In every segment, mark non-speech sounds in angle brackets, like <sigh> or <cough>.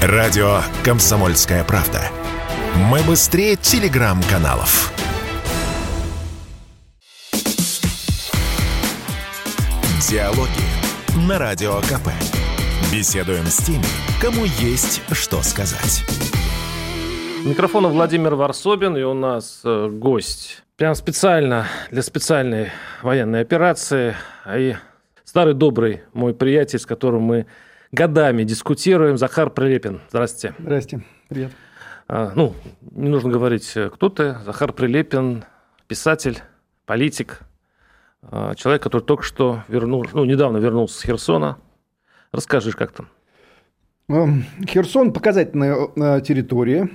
Радио «Комсомольская правда». Мы быстрее телеграм-каналов. Диалоги на Радио КП. Беседуем с теми, кому есть что сказать. Микрофон Владимир Варсобин, и у нас э, гость. Прям специально для специальной военной операции. И старый добрый мой приятель, с которым мы годами дискутируем. Захар Прилепин. Здравствуйте. Здрасте. Привет. А, ну, не нужно говорить, кто ты. Захар Прилепин, писатель, политик, а, человек, который только что вернул, ну, недавно вернулся с Херсона. Расскажи, как там. Эм, Херсон – показательная э, территория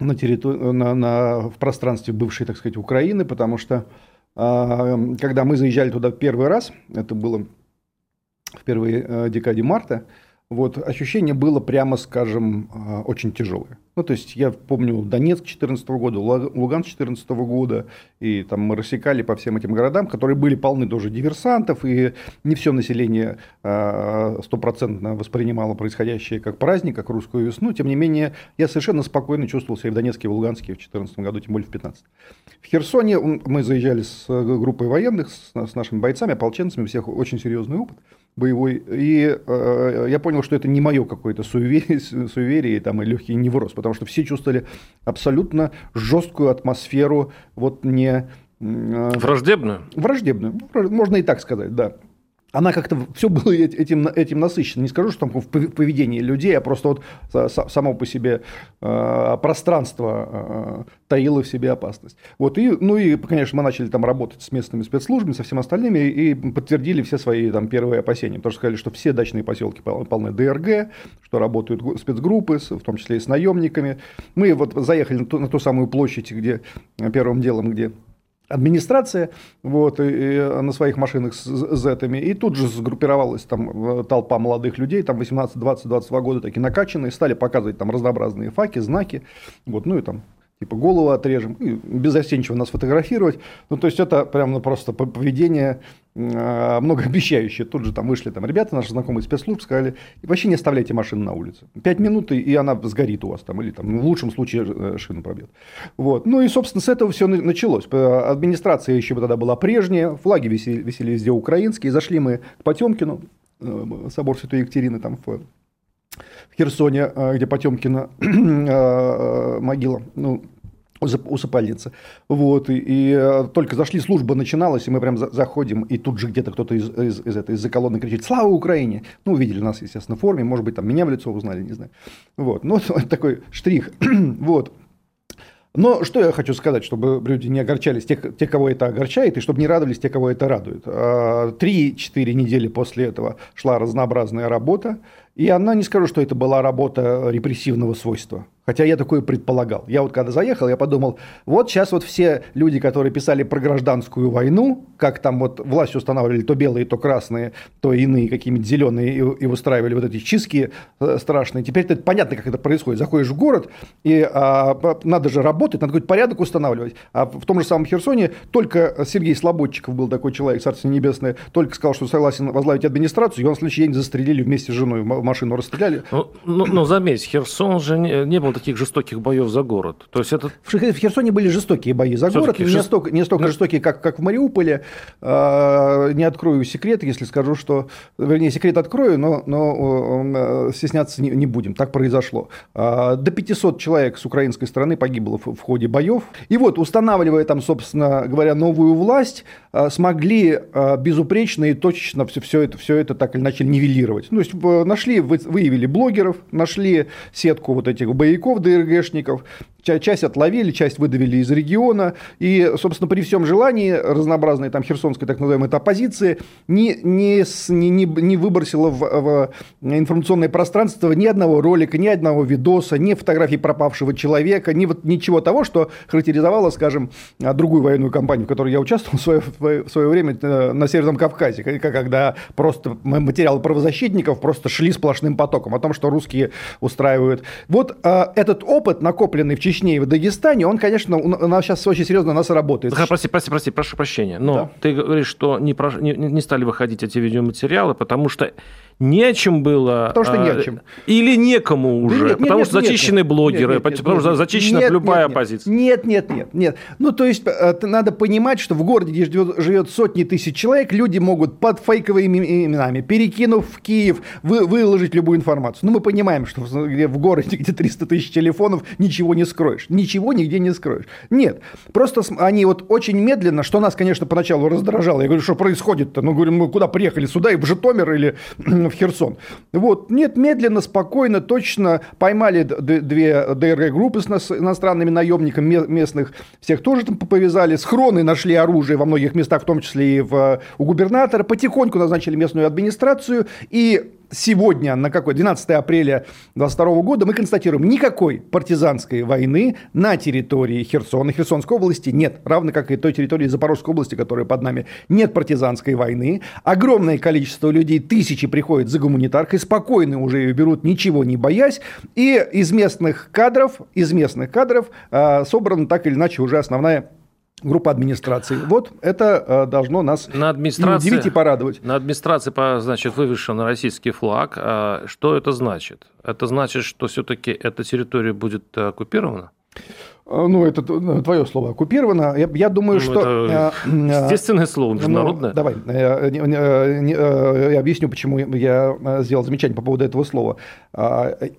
на территори... на, на, в пространстве бывшей, так сказать, Украины, потому что а, когда мы заезжали туда первый раз, это было в первой э, декаде марта, вот, ощущение было, прямо скажем, э, очень тяжелое. Ну, то есть, я помню Донецк 2014 года, Луганск 2014 года, и там мы рассекали по всем этим городам, которые были полны тоже диверсантов, и не все население э, стопроцентно воспринимало происходящее как праздник, как русскую весну. Тем не менее, я совершенно спокойно чувствовал себя в Донецке и в Луганске в 2014 году, тем более в 2015. В Херсоне мы заезжали с группой военных, с нашими бойцами, ополченцами, у всех очень серьезный опыт боевой. И э, я понял, что это не мое какое-то суеверие, <laughs> суеверие там, и легкий невроз, потому что все чувствовали абсолютно жесткую атмосферу, вот не... Э, враждебную? Враждебную, можно и так сказать, да она как-то все было этим, этим насыщено. Не скажу, что там в поведении людей, а просто вот само по себе э, пространство э, таило в себе опасность. Вот и, ну и, конечно, мы начали там работать с местными спецслужбами, со всеми остальными, и подтвердили все свои там первые опасения. Потому что сказали, что все дачные поселки полны ДРГ, что работают спецгруппы, в том числе и с наемниками. Мы вот заехали на ту, на ту самую площадь, где первым делом, где администрация вот, и, и на своих машинах с зетами, и тут же сгруппировалась там э, толпа молодых людей, там 18, 20, 22 года такие накачанные, стали показывать там разнообразные факи, знаки, вот, ну и там типа голову отрежем, и безостенчиво нас фотографировать. Ну, то есть это прям ну, просто поведение э, многообещающее. Тут же там вышли там ребята, наши знакомые спецслужб, сказали, вообще не оставляйте машину на улице. Пять минут, и она сгорит у вас там, или там, в лучшем случае э, шину пробьет. Вот. Ну и, собственно, с этого все началось. Администрация еще тогда была прежняя, флаги висели, висели везде украинские. Зашли мы к Потемкину, э, собор Святой Екатерины там в Херсоне, э, где Потемкина э, э, могила, ну, усыпальница. Вот, и, и только зашли, служба начиналась, и мы прям за, заходим, и тут же где-то кто-то из, из, из, этой, из-за колонны кричит «Слава Украине!» Ну, увидели нас, естественно, в форме, может быть, там меня в лицо узнали, не знаю. Вот, ну, <laughs> такой штрих. <clears throat> вот. Но что я хочу сказать, чтобы люди не огорчались, те, те, кого это огорчает, и чтобы не радовались те, кого это радует. А, три-четыре недели после этого шла разнообразная работа, и она, не скажу, что это была работа репрессивного свойства. Хотя я такое предполагал. Я вот когда заехал, я подумал, вот сейчас вот все люди, которые писали про гражданскую войну, как там вот власть устанавливали то белые, то красные, то иные какие-нибудь зеленые, и, и устраивали вот эти чистки э, страшные. Теперь это понятно, как это происходит. Заходишь в город, и а, надо же работать, надо какой-то порядок устанавливать. А в том же самом Херсоне только Сергей Слободчиков был такой человек, Царство Небесное, только сказал, что согласен возглавить администрацию, и он в следующий день застрелили вместе с женой, машину расстреляли. Ну, ну, ну заметь, Херсон же не, не был таких жестоких боев за город. То есть это... В Херсоне были жестокие бои за город, не, жест... столько, не столько ну... жестокие, как, как в Мариуполе. А, не открою секрет, если скажу, что... Вернее, секрет открою, но, но стесняться не, не будем. Так произошло. А, до 500 человек с украинской стороны погибло в, в ходе боев. И вот, устанавливая там, собственно говоря, новую власть, а, смогли безупречно и точечно все, все, это, все это так или иначе нивелировать. То есть нашли, выявили блогеров, нашли сетку вот этих боевиков ДРГшников, часть отловили, часть выдавили из региона, и, собственно, при всем желании разнообразной там херсонской так называемой оппозиции не, не, не, не выбросила в, в информационное пространство ни одного ролика, ни одного видоса, ни фотографий пропавшего человека, ни вот ничего того, что характеризовало, скажем, другую военную кампанию, в которой я участвовал в свое, в свое время э, на Северном Кавказе, когда просто материалы правозащитников просто шли сплошным потоком о том, что русские устраивают. Вот э, этот опыт, накопленный в Чечне и в Дагестане, он, конечно, у нас сейчас очень серьезно на нас работает. Захар, прости, прости, прости, прошу прощения. Но да. ты говоришь, что не, не, не стали выходить эти видеоматериалы, потому что не о чем было. Потому что не о чем. Или некому уже. Да нет, потому нет, что нет, зачищены нет, блогеры, нет, нет, потому нет, что зачищена нет, любая нет, оппозиция. Нет, нет, нет, нет. Ну, то есть, надо понимать, что в городе, где живет, живет сотни тысяч человек, люди могут под фейковыми именами, перекинув в Киев, вы, выложить любую информацию. Ну, мы понимаем, что в, в городе, <laughs> где 300 тысяч телефонов, ничего не скроешь. Ничего нигде не скроешь. Нет. Просто они вот очень медленно, что нас, конечно, поначалу раздражало. Я говорю, что происходит-то? Ну, говорю, мы куда приехали? Сюда и в Житомир или <clears throat> в Херсон? Вот. Нет, медленно, спокойно, точно поймали две ДРГ-группы с иностранными наемниками местных. Всех тоже там повязали. Схроны нашли оружие во многих местах, в том числе и в, у губернатора. Потихоньку назначили местную администрацию. И сегодня, на какой, 12 апреля 2022 года, мы констатируем, никакой партизанской войны на территории Херсона, Херсонской области нет, равно как и той территории Запорожской области, которая под нами, нет партизанской войны. Огромное количество людей, тысячи приходят за гуманитаркой, спокойно уже ее берут, ничего не боясь, и из местных кадров, из местных кадров э, собрана так или иначе уже основная группа администрации. Вот это э, должно нас на администрации, удивить и порадовать. На администрации, значит, вывешен российский флаг. А что это значит? Это значит, что все-таки эта территория будет оккупирована? Э, ну, это твое слово оккупировано. Я, я думаю, ну, что... Это э, э, естественное слово, ну, международное. Ну, давай, я объясню, почему я сделал замечание по поводу этого слова.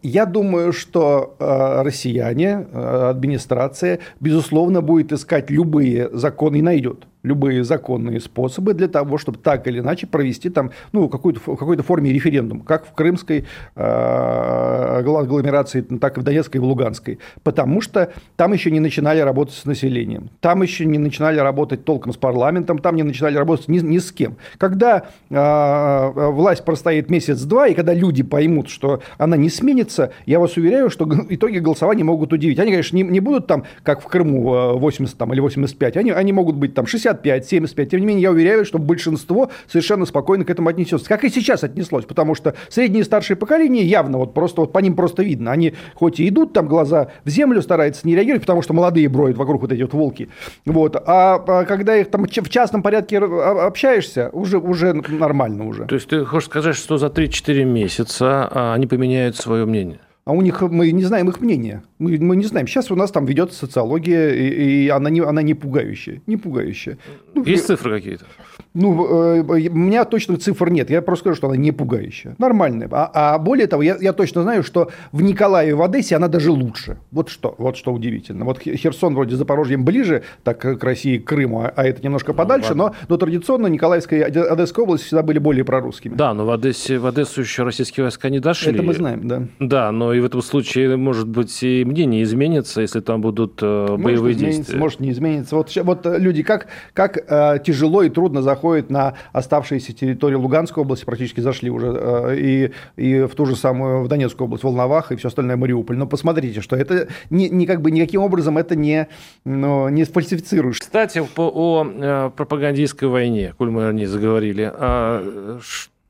Я думаю, что россияне, администрация, безусловно, будет искать любые законы и найдет любые законные способы для того, чтобы так или иначе провести там, ну, какую-то, в какой-то форме референдум, как в крымской э, агломерации, так и в Донецкой и в Луганской. Потому что там еще не начинали работать с населением, там еще не начинали работать толком с парламентом, там не начинали работать ни, ни с кем. Когда э, власть простоит месяц-два, и когда люди поймут, что она не сменится, я вас уверяю, что итоги голосования могут удивить. Они, конечно, не, не будут там, как в Крыму 80 там, или 85, они, они могут быть там 60 65, 75. Тем не менее, я уверяю, что большинство совершенно спокойно к этому отнесется. Как и сейчас отнеслось, потому что среднее и старшее поколение явно вот просто вот по ним просто видно. Они хоть и идут там глаза в землю, стараются не реагировать, потому что молодые броют вокруг вот эти вот волки. Вот. А, а когда их там в частном порядке общаешься, уже, уже нормально уже. То есть ты хочешь сказать, что за 3-4 месяца а, они поменяют свое мнение? А у них мы не знаем их мнения. Мы, мы не знаем. Сейчас у нас там ведется социология, и, и она, не, она не пугающая. Не пугающая. Ну, Есть цифры какие-то? Ну, э, у меня точно цифр нет. Я просто скажу, что она не пугающая. Нормальная. А, а более того, я, я точно знаю, что в Николаеве, в Одессе она даже лучше. Вот что, вот что удивительно. Вот Херсон вроде Запорожьем ближе так, к России, к Крыму, а, а это немножко подальше, ну, но, но традиционно Николаевская и Одесская область всегда были более прорусскими. Да, но в Одессе, в Одессу еще российские войска не дошли. Это мы знаем, да. Да, но и в этом случае, может быть, и мнение изменится, если там будут э, может боевые действия. Может не изменится. Вот, вот э, люди, как, как э, тяжело и трудно заходят на оставшиеся территории Луганской области, практически зашли уже, э, и, и в ту же самую, в Донецкую область, Волновах и все остальное Мариуполь. Но посмотрите, что это не, не как бы никаким образом это не, ну, не сфальсифицируешь. Кстати, по, о э, пропагандистской войне, коль мы о ней заговорили, а,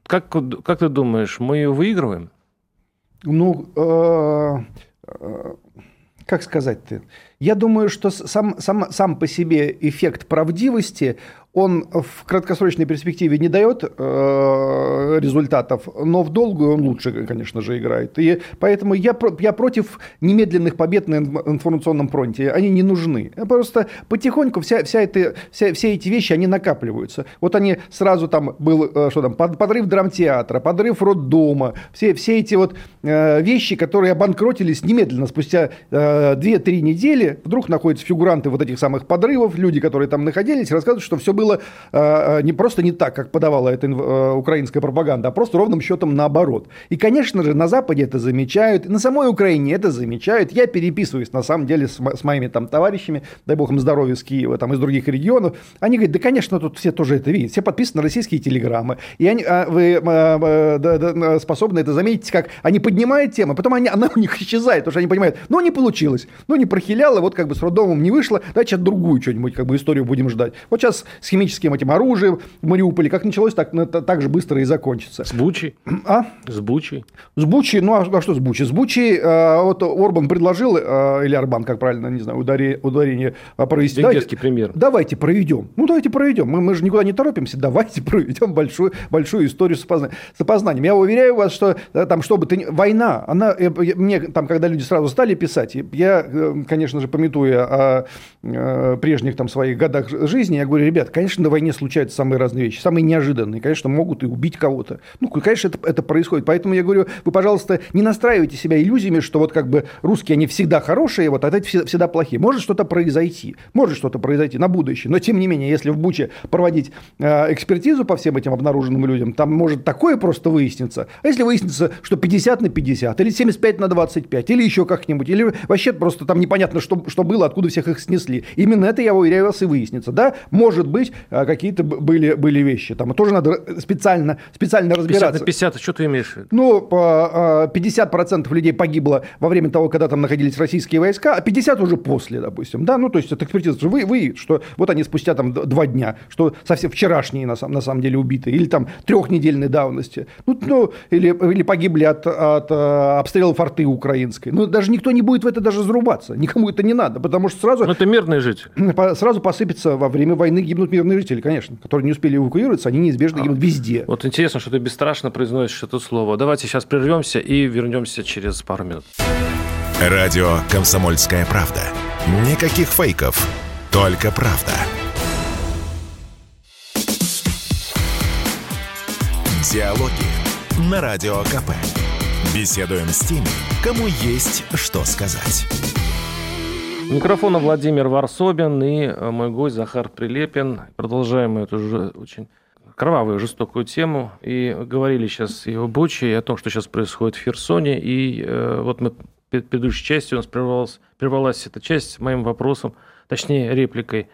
как, как ты думаешь, мы ее выигрываем? Ну, э, э, как сказать-то? Я думаю, что сам, сам, сам по себе эффект правдивости, он в краткосрочной перспективе не дает э, результатов, но в долгую он лучше, конечно же, играет. И поэтому я, я против немедленных побед на информационном фронте. Они не нужны. Просто потихоньку вся, вся эта, вся, все эти вещи, они накапливаются. Вот они сразу там был, э, что там, подрыв драмтеатра, подрыв роддома, все, все эти вот э, вещи, которые обанкротились немедленно, спустя э, 2-3 недели, вдруг находятся фигуранты вот этих самых подрывов, люди, которые там находились, рассказывают, что все было было э, э, не просто не так, как подавала эта э, украинская пропаганда, а просто ровным счетом наоборот. И, конечно же, на Западе это замечают, на самой Украине это замечают. Я переписываюсь, на самом деле, с, с моими там товарищами, дай бог им здоровья, с Киева, там, из других регионов. Они говорят, да, конечно, тут все тоже это видят, все подписаны на российские телеграммы. И они, а, вы а, да, да, способны это заметить, как они поднимают тему, потом они, она у них исчезает, потому что они понимают, ну, не получилось, ну, не прохиляло, вот как бы с роддомом не вышло, давайте сейчас другую что-нибудь, как бы историю будем ждать. Вот сейчас с химическим этим оружием в Мариуполе, как началось, так, так же быстро и закончится. С Бучей? А? С Бучей? С Бучей, ну а, а что с Бучей? С Бучей э, вот Орбан предложил, э, или Арбан, как правильно, не знаю, ударение, ударение провести. Венгерский премьер. Давайте проведем. Ну давайте проведем. Мы, мы же никуда не торопимся. Давайте <laughs> проведем большую, большую историю с, опозна... с опознанием. Я уверяю вас, что да, там, чтобы ты... Война, она... Мне там, когда люди сразу стали писать, я, э, конечно же, пометуя о э, прежних там своих годах жизни, я говорю, ребят, конечно, на войне случаются самые разные вещи, самые неожиданные. Конечно, могут и убить кого-то. Ну, конечно, это, это происходит. Поэтому я говорю, вы, пожалуйста, не настраивайте себя иллюзиями, что вот как бы русские, они всегда хорошие, вот, а это всегда плохие. Может что-то произойти, может что-то произойти на будущее. Но, тем не менее, если в Буче проводить э, экспертизу по всем этим обнаруженным людям, там может такое просто выясниться. А если выяснится, что 50 на 50, или 75 на 25, или еще как-нибудь, или вообще просто там непонятно, что, что было, откуда всех их снесли. Именно это, я уверяю вас, и выяснится. Да, может быть, э, какие-то были, были вещи. Там тоже надо специально, специально разбираться. 50 на 50, что ты имеешь в виду? Ну, 50% людей погибло во время того, когда там находились российские войска, а 50 уже после, допустим. Да, ну, то есть это экспертиза. Вы, вы, что вот они спустя там два дня, что совсем вчерашние на, самом на самом деле убиты, или там трехнедельной давности. Ну, ну или, или погибли от, от э, обстрела форты украинской. Ну, даже никто не будет в это даже зарубаться. Никому это не надо, потому что сразу... Но это мирные жители. Сразу посыпется во время войны гибнут мирные жители, конечно, которые не успели эвакуироваться, они неизбежно гибнут везде. Вот интересно, что ты бесстрашно произносишь это слово. Давайте сейчас прервемся и вернемся через пару минут. Радио «Комсомольская правда». Никаких фейков, только правда. Диалоги на Радио КП. Беседуем с теми, кому есть что сказать. Микрофона Владимир Варсобин и э, мой гость Захар Прилепин. Продолжаем эту же очень кровавую, жестокую тему. И говорили сейчас и о Буче, и о том, что сейчас происходит в Херсоне. И э, вот мы в предыдущей части у нас прервалась, прервалась эта часть моим вопросом, точнее репликой,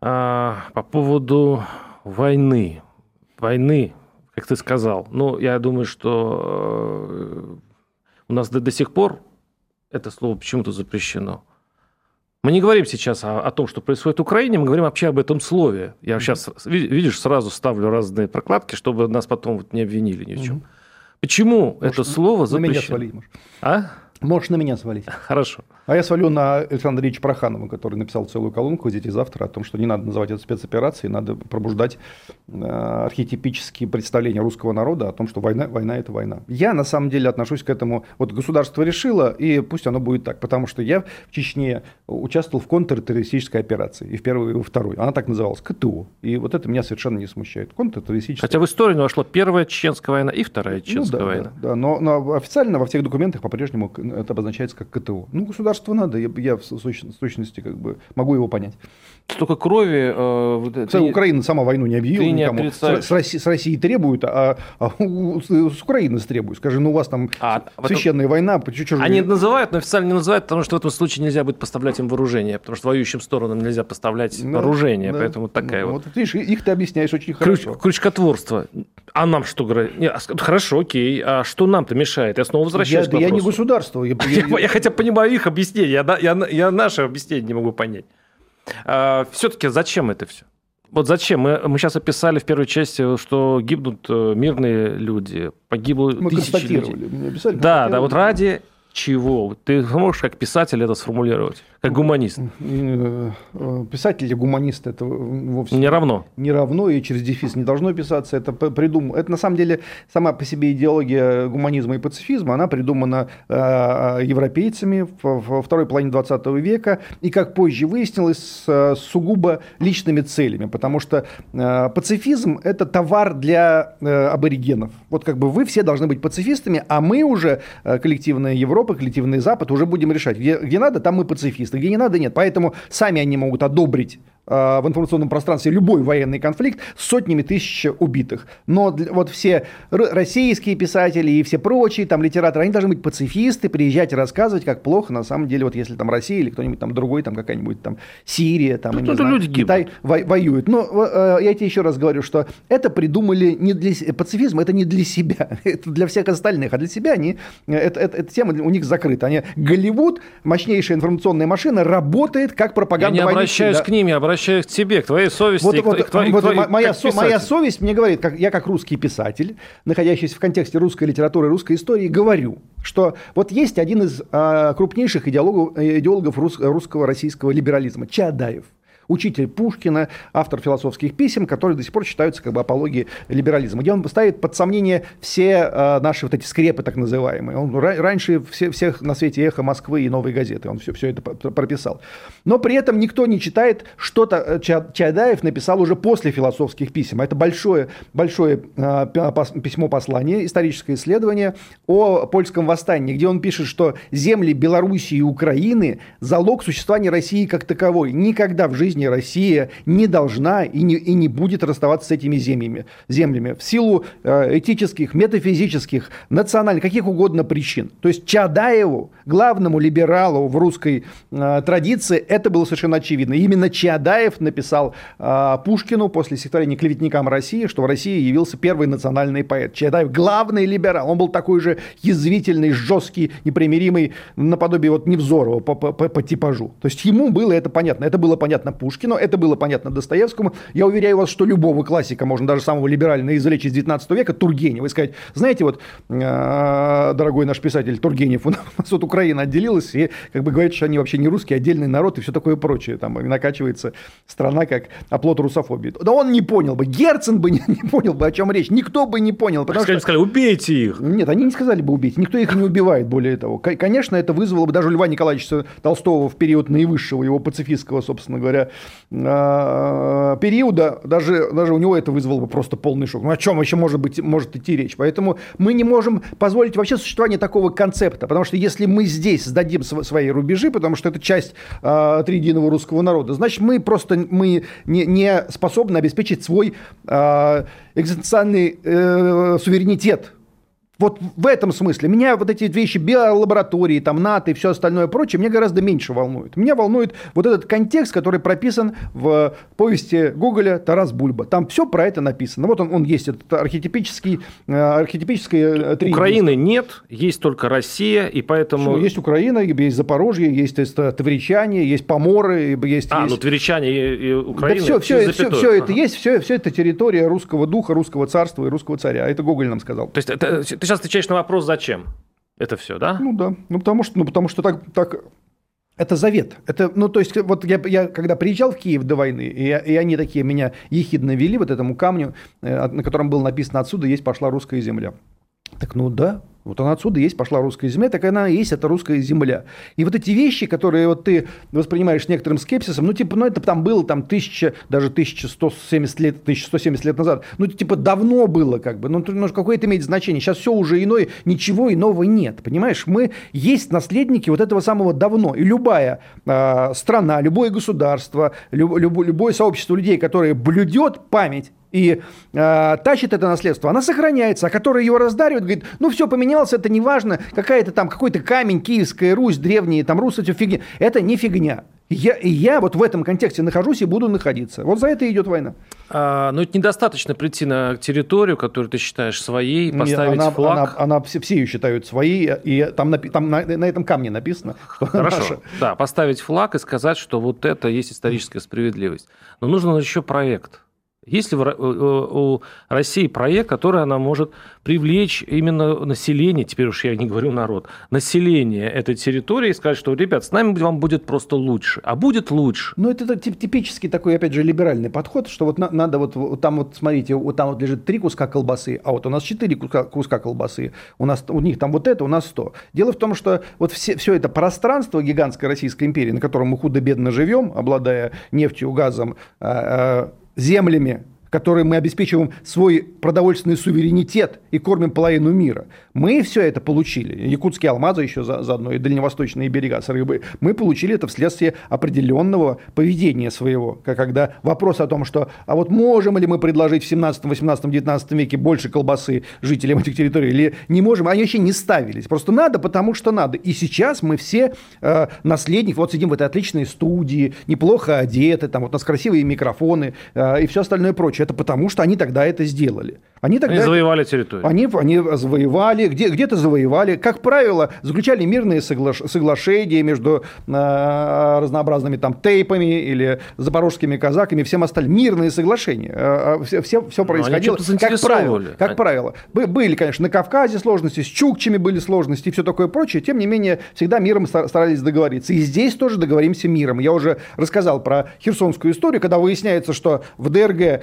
э, по поводу войны. Войны, как ты сказал. Ну, я думаю, что э, у нас до, до сих пор это слово почему-то запрещено. Мы не говорим сейчас о, о том, что происходит в Украине, мы говорим вообще об этом слове. Я сейчас, видишь, сразу ставлю разные прокладки, чтобы нас потом вот не обвинили ни в чем. Почему Может, это слово запрещено? На меня свалить, может. А? Можешь на меня свалить. Хорошо. А я свалю на Александра Ильича Проханова, который написал целую колонку здесь и завтра о том, что не надо называть это спецоперацией, надо пробуждать э, архетипические представления русского народа о том, что война, война – это война. Я на самом деле отношусь к этому, вот государство решило, и пусть оно будет так, потому что я в Чечне участвовал в контртеррористической операции, и в первую, и во вторую. Она так называлась, КТУ. И вот это меня совершенно не смущает. Контртеррористическая. Хотя в историю не вошло первая чеченская война и вторая чеченская ну, да, война. Да, да но, но официально во всех документах по-прежнему это обозначается как КТО. Ну, государству надо, я, я в сущности как бы могу его понять. Столько крови... Э, ты, Украина сама войну не объявила ты никому. Не с, России, с России требуют, а, а у, с Украины требуют. Скажи, ну у вас там а, священная этом... война. Что Они называют, но официально не называют, потому что в этом случае нельзя будет поставлять им вооружение, потому что воюющим сторонам нельзя поставлять да, вооружение, да. поэтому такая ну, вот... вот. Видишь, их ты объясняешь очень Крюч, хорошо. Крючкотворство. А нам что говорит? А хорошо, окей. А что нам-то мешает? Я снова возвращаюсь я, к вопросу. Я не государство. <laughs> Я, я, я хотя понимаю их объяснение. Я, я, я наше объяснение не могу понять. А, все-таки зачем это все? Вот зачем? Мы, мы сейчас описали в первой части, что гибнут э, мирные люди, погибло мы тысячи людей. Мы описали, да, да, вот ради чего? Ты можешь как писатель это сформулировать? Как гуманист. Э, писатель или гуманист это вовсе не равно. Не равно и через дефис не должно писаться. Это придум... Это на самом деле сама по себе идеология гуманизма и пацифизма, она придумана э, европейцами во второй половине 20 века и, как позже выяснилось, с э, сугубо личными целями, потому что пацифизм – это товар для аборигенов. Вот как бы вы все должны быть пацифистами, а мы уже, коллективная Европа, коллективный Запад, уже будем решать, где, где надо, там мы пацифисты, где не надо, нет. Поэтому сами они могут одобрить в информационном пространстве любой военный конфликт с сотнями тысяч убитых. Но вот все российские писатели и все прочие там литераторы, они должны быть пацифисты, приезжать и рассказывать, как плохо на самом деле, вот если там Россия или кто-нибудь там другой, там какая-нибудь там Сирия, там, ну, знаю, люди Китай во- воюет. Но э, я тебе еще раз говорю, что это придумали не для пацифизм, это не для себя, <laughs> это для всех остальных, а для себя они, э, это, это, эта тема у них закрыта. Они, Голливуд, мощнейшая информационная машина, работает как пропаганда Я не обращаюсь да. к ним, я обращаюсь к тебе, к твоей совести. Вот, вот, к твоей, вот, твоей, моя, со, моя совесть мне говорит, как, я как русский писатель, находящийся в контексте русской литературы, русской истории, говорю, что вот есть один из а, крупнейших идеологов, идеологов рус, русского российского либерализма, Чадаев учитель Пушкина, автор философских писем, которые до сих пор считаются как бы апологией либерализма, где он ставит под сомнение все э, наши вот эти скрепы так называемые. Он раньше все, всех на свете «Эхо Москвы» и «Новой газеты», он все, все это прописал. Но при этом никто не читает, что-то э, Чаадаев написал уже после философских писем. Это большое, большое э, письмо-послание, историческое исследование о польском восстании, где он пишет, что земли Белоруссии и Украины – залог существования России как таковой. Никогда в жизни жизни Россия не должна и не, и не будет расставаться с этими землями, землями в силу э, этических, метафизических, национальных, каких угодно причин. То есть Чадаеву, главному либералу в русской э, традиции, это было совершенно очевидно. Именно Чадаев написал э, Пушкину после стихотворения «Клеветникам России», что в России явился первый национальный поэт. Чадаев главный либерал. Он был такой же язвительный, жесткий, непримиримый, наподобие вот Невзорова по, по, по, по типажу. То есть ему было это понятно. Это было понятно Пушкину Пушкину, это было понятно Достоевскому. Я уверяю вас, что любого классика, можно даже самого либерального извлечь из 19 века, Тургенева, и сказать, знаете, вот, э, дорогой наш писатель Тургенев, у нас вот Украина отделилась, и как бы говорит, что они вообще не русские, отдельный народ и все такое прочее. Там накачивается страна как оплот русофобии. Да он не понял бы, Герцен бы не, не понял бы, о чем речь, никто бы не понял. Потому сказали, что... сказали, убейте их. Нет, они не сказали бы убейте, никто их не убивает, более того. Конечно, это вызвало бы даже Льва Николаевича Толстого в период наивысшего его пацифистского, собственно говоря, периода, даже, даже у него это вызвало бы просто полный шок. Ну о чем еще может, быть, может идти речь? Поэтому мы не можем позволить вообще существование такого концепта, потому что если мы здесь сдадим свои рубежи, потому что это часть э, триединого русского народа, значит мы просто мы не, не способны обеспечить свой э, экзистенциальный э, суверенитет вот в этом смысле. Меня вот эти вещи биолаборатории, там НАТО и все остальное прочее, меня гораздо меньше волнует. Меня волнует вот этот контекст, который прописан в повести Гоголя «Тарас Бульба». Там все про это написано. Вот он, он есть, этот архетипический, э, архетипический тренинг. Украины нет, есть только Россия, и поэтому... Что, есть Украина, есть Запорожье, есть Тверичане, есть Поморы, есть... А, есть... ну Тверичане и, и Украина. Да все, все, все, все ага. это есть, все, все это территория русского духа, русского царства и русского царя. Это Гоголь нам сказал. То есть это, сейчас отвечаешь на вопрос, зачем это все, да? Ну да, ну потому что, ну, потому что так, так это завет. Это, ну, то есть, вот я, я когда приезжал в Киев до войны, и, и они такие меня ехидно вели вот этому камню, э, на котором было написано «Отсюда есть пошла русская земля». Так ну да, вот она отсюда есть, пошла русская земля, так она есть, это русская земля. И вот эти вещи, которые вот ты воспринимаешь некоторым скепсисом, ну, типа, ну, это там было там тысяча, даже 1170 лет, 1170 лет назад, ну, типа, давно было как бы, ну, ну какое это имеет значение? Сейчас все уже иное, ничего иного нет, понимаешь? Мы есть наследники вот этого самого давно, и любая э, страна, любое государство, люб, люб, любое сообщество людей, которое блюдет память и э, тащит это наследство, она сохраняется, а который его раздаривает, говорит, ну все поменялось, это не важно, какая-то там, какой-то камень, Киевская Русь, древние, там, Русь, это фигня. Это не фигня. Я, и я вот в этом контексте нахожусь и буду находиться. Вот за это идет война. А, но это недостаточно прийти на территорию, которую ты считаешь своей, поставить она, флаг. Она, она, все, все ее считают своей, и там, там на, на этом камне написано. Хорошо, наша. да, поставить флаг и сказать, что вот это есть историческая справедливость. Но нужен еще проект. Есть ли у России проект, который она может привлечь именно население, теперь уж я не говорю народ, население этой территории и сказать, что, ребят, с нами вам будет просто лучше, а будет лучше. Ну, это типический такой, опять же, либеральный подход, что вот надо вот, вот там вот, смотрите, вот там вот лежит три куска колбасы, а вот у нас четыре куска, куска колбасы, у, нас, у них там вот это, у нас сто. Дело в том, что вот все, все это пространство гигантской Российской империи, на котором мы худо-бедно живем, обладая нефтью, газом, а, а, землями, которой мы обеспечиваем свой продовольственный суверенитет и кормим половину мира. Мы все это получили. Якутские алмазы еще за, заодно и дальневосточные берега с рыбой. Мы получили это вследствие определенного поведения своего. Когда вопрос о том, что а вот можем ли мы предложить в 17, 18, 19 веке больше колбасы жителям этих территорий или не можем, они вообще не ставились. Просто надо, потому что надо. И сейчас мы все э, наследники, вот сидим в этой отличной студии, неплохо одеты, там вот у нас красивые микрофоны э, и все остальное прочее. Это потому, что они тогда это сделали. Они тогда... Они завоевали территорию. Они, они завоевали, где, где-то завоевали. Как правило, заключали мирные согла- соглашения между э, разнообразными там тейпами или запорожскими казаками, всем остальным. Мирные соглашения. Э, все, все, все происходило. Как правило, как правило. Были, конечно, на Кавказе сложности, с чукчами были сложности и все такое прочее. Тем не менее, всегда миром старались договориться. И здесь тоже договоримся миром. Я уже рассказал про херсонскую историю, когда выясняется, что в ДРГ, э,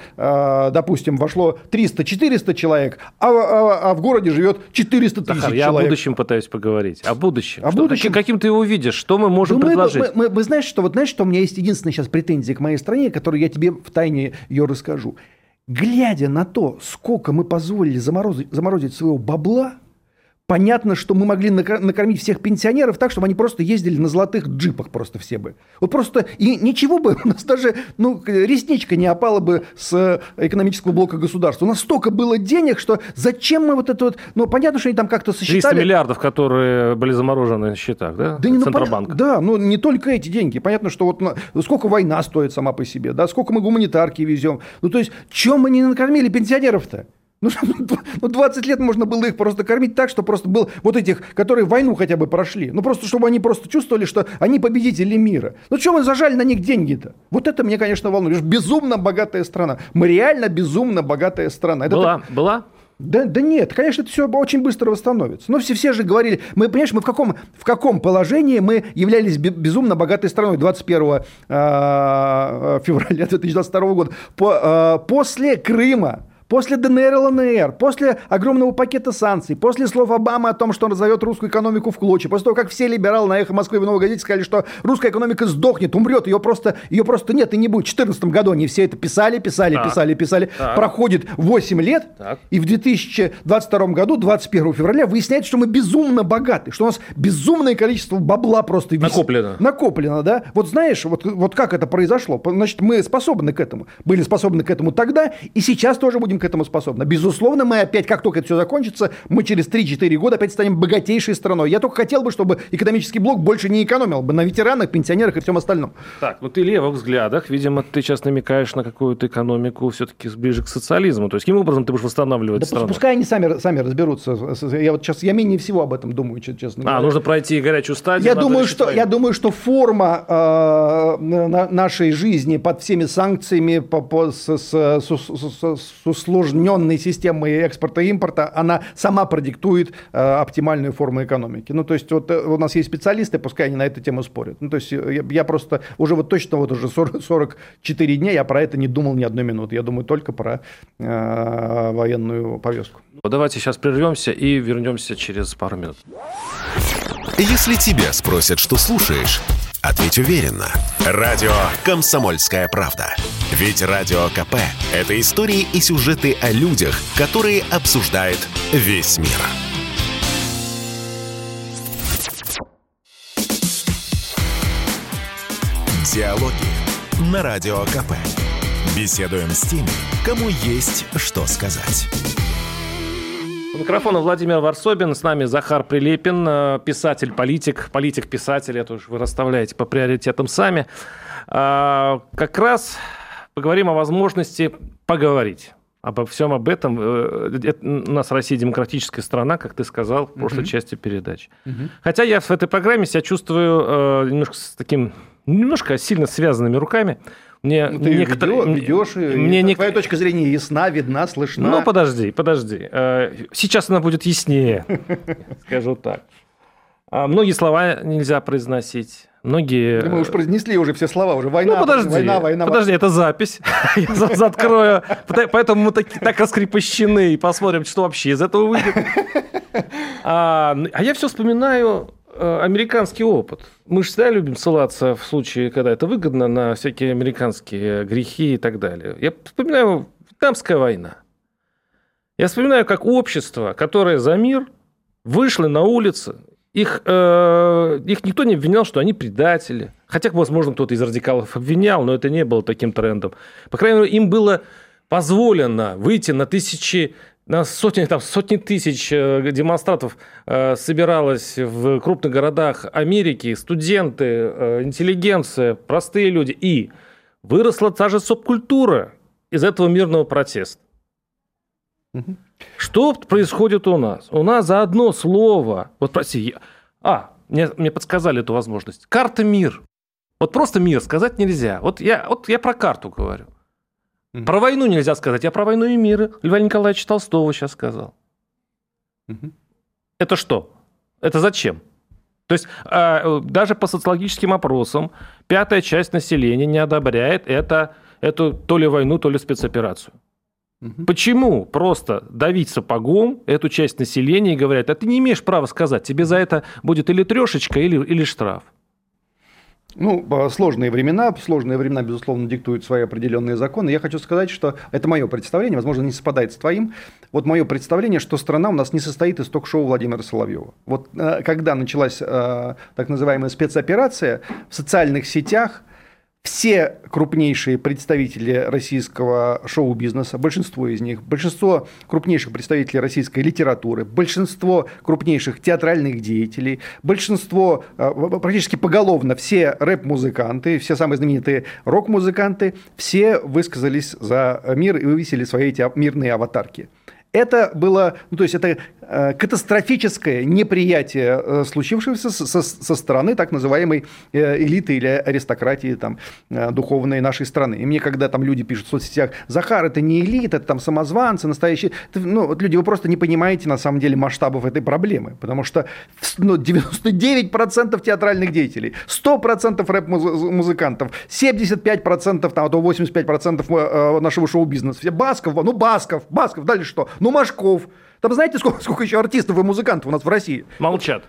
допустим, вошло 300-400 400 человек, а, а, а в городе живет 400 тысяч Захар, человек. я о будущем пытаюсь поговорить. О будущем. О что, будущем. Каким ты его видишь? Что мы можем ну, предложить? Мы, мы, мы, мы знаешь, что вот знаешь, что у меня есть единственная сейчас претензия к моей стране, которую я тебе в тайне ее расскажу. Глядя на то, сколько мы позволили заморозить, заморозить своего бабла, Понятно, что мы могли накормить всех пенсионеров так, чтобы они просто ездили на золотых джипах просто все бы. Вот просто и ничего бы, <laughs> у нас даже ну, ресничка не опала бы с экономического блока государства. У нас столько было денег, что зачем мы вот это вот... Ну, понятно, что они там как-то сосчитали... 300 миллиардов, которые были заморожены на счетах, да? Да, не, ну. Да, но не только эти деньги. Понятно, что вот сколько война стоит сама по себе, да, сколько мы гуманитарки везем. Ну, то есть, чем мы не накормили пенсионеров-то? Ну, 20 <laughs> ну, лет можно было их просто кормить так, что просто был вот этих, которые войну хотя бы прошли. Ну, просто чтобы они просто чувствовали, что они победители мира. Ну, что мы зажали на них деньги-то? Вот это мне, конечно, волнует. Безумно богатая страна. Мы реально безумно богатая страна. Это была, так... была? Да, да нет, конечно, это все очень быстро восстановится. Но все, все же говорили, мы, понимаешь, мы в каком, в каком положении мы являлись безумно богатой страной 21 а, февраля 2022 года. По, а, после Крыма После ДНР и ЛНР, после огромного пакета санкций, после слов Обамы о том, что он назовет русскую экономику в клочья, после того, как все либералы на «Эхо Москвы» в «Новой газете» сказали, что русская экономика сдохнет, умрет, ее просто, ее просто нет и не будет. В 2014 году они все это писали, писали, так. писали, писали. Так. Проходит 8 лет, так. и в 2022 году, 21 февраля, выясняется, что мы безумно богаты, что у нас безумное количество бабла просто висит. Накоплено. Накоплено, да. Вот знаешь, вот, вот как это произошло? Значит, мы способны к этому. Были способны к этому тогда, и сейчас тоже будем будем к этому способны. Безусловно, мы опять, как только это все закончится, мы через 3-4 года опять станем богатейшей страной. Я только хотел бы, чтобы экономический блок больше не экономил бы на ветеранах, пенсионерах и всем остальном. Так, ну ты левых взглядах, видимо, ты сейчас намекаешь на какую-то экономику все-таки ближе к социализму. То есть каким образом ты будешь восстанавливать да страну? Пускай они сами, сами разберутся. Я вот сейчас, я менее всего об этом думаю, честно говоря. А, нужно пройти горячую стадию? Я, думаю, что, я думаю, что форма э, нашей жизни под всеми санкциями, по, по, с, с, с, с, с усложненной системой экспорта и импорта, она сама продиктует э, оптимальную форму экономики. Ну, то есть, вот э, у нас есть специалисты, пускай они на эту тему спорят. Ну, то есть, я, я просто уже вот точно вот уже 40, 44 дня я про это не думал ни одной минуты. Я думаю только про э, военную повестку. Ну, давайте сейчас прервемся и вернемся через пару минут. Если тебя спросят, что слушаешь, Ответь уверенно. Радио «Комсомольская правда». Ведь Радио КП – это истории и сюжеты о людях, которые обсуждает весь мир. Диалоги на Радио КП. Беседуем с теми, кому есть что сказать. У микрофона Владимир Варсобин, с нами Захар Прилепин, э, писатель, политик, политик-писатель, это уж вы расставляете по приоритетам сами. А, как раз поговорим о возможности поговорить обо всем об этом. Э, у нас Россия демократическая страна, как ты сказал в прошлой uh-huh. части передачи. Uh-huh. Хотя я в этой программе себя чувствую э, немножко с таким, немножко сильно связанными руками. Мне ну, ты некоторые... ведешь, мне не... твоя точка зрения ясна, видна, слышна. Ну, подожди, подожди. Э, сейчас она будет яснее, <laughs> скажу так. А многие слова нельзя произносить. Многие... Мы уж произнесли уже все слова, уже война, ну, подожди, война, война. Подожди, это запись. <laughs> Я закрою. Поэтому мы так раскрепощены и посмотрим, что вообще из этого выйдет. <laughs> А, а я все вспоминаю американский опыт. Мы же всегда любим ссылаться в случае, когда это выгодно, на всякие американские грехи и так далее. Я вспоминаю Вьетнамская война. Я вспоминаю, как общество, которое за мир, вышло на улицы, их, э, их никто не обвинял, что они предатели. Хотя, возможно, кто-то из радикалов обвинял, но это не было таким трендом. По крайней мере, им было позволено выйти на тысячи на сотни, там, сотни тысяч э, демонстрантов э, собиралось в крупных городах Америки, студенты, э, интеллигенция, простые люди. И выросла та же субкультура из этого мирного протеста. Угу. Что происходит у нас? У нас за одно слово... Вот, прости, я... А, мне, мне подсказали эту возможность. Карта мир. Вот просто мир сказать нельзя. Вот я, вот я про карту говорю. Угу. Про войну нельзя сказать. Я про войну и мир. Льва Николаевича Толстого сейчас сказал. Угу. Это что? Это зачем? То есть а, даже по социологическим опросам пятая часть населения не одобряет это, эту то ли войну, то ли спецоперацию. Угу. Почему просто давить сапогом эту часть населения и говорят, а ты не имеешь права сказать, тебе за это будет или трешечка, или, или штраф? Ну, сложные времена, сложные времена, безусловно, диктуют свои определенные законы. Я хочу сказать, что это мое представление, возможно, не совпадает с твоим. Вот мое представление, что страна у нас не состоит из ток-шоу Владимира Соловьева. Вот э, когда началась э, так называемая спецоперация в социальных сетях – все крупнейшие представители российского шоу-бизнеса, большинство из них, большинство крупнейших представителей российской литературы, большинство крупнейших театральных деятелей, большинство, э, практически поголовно, все рэп-музыканты, все самые знаменитые рок-музыканты, все высказались за мир и вывесили свои эти мирные аватарки. Это было, ну, то есть это катастрофическое неприятие э, случившегося со, со стороны так называемой э, элиты или аристократии там, духовной нашей страны. И мне, когда там люди пишут в соцсетях, Захар, это не элита, это там самозванцы, настоящие... Ну, вот люди, вы просто не понимаете на самом деле масштабов этой проблемы, потому что ну, 99% театральных деятелей, 100% рэп-музыкантов, 75%, там, а то 85% нашего шоу-бизнеса, Басков, ну, Басков, Басков, дальше что? Ну, Машков. Там знаете, сколько, сколько еще артистов и музыкантов у нас в России? Молчат.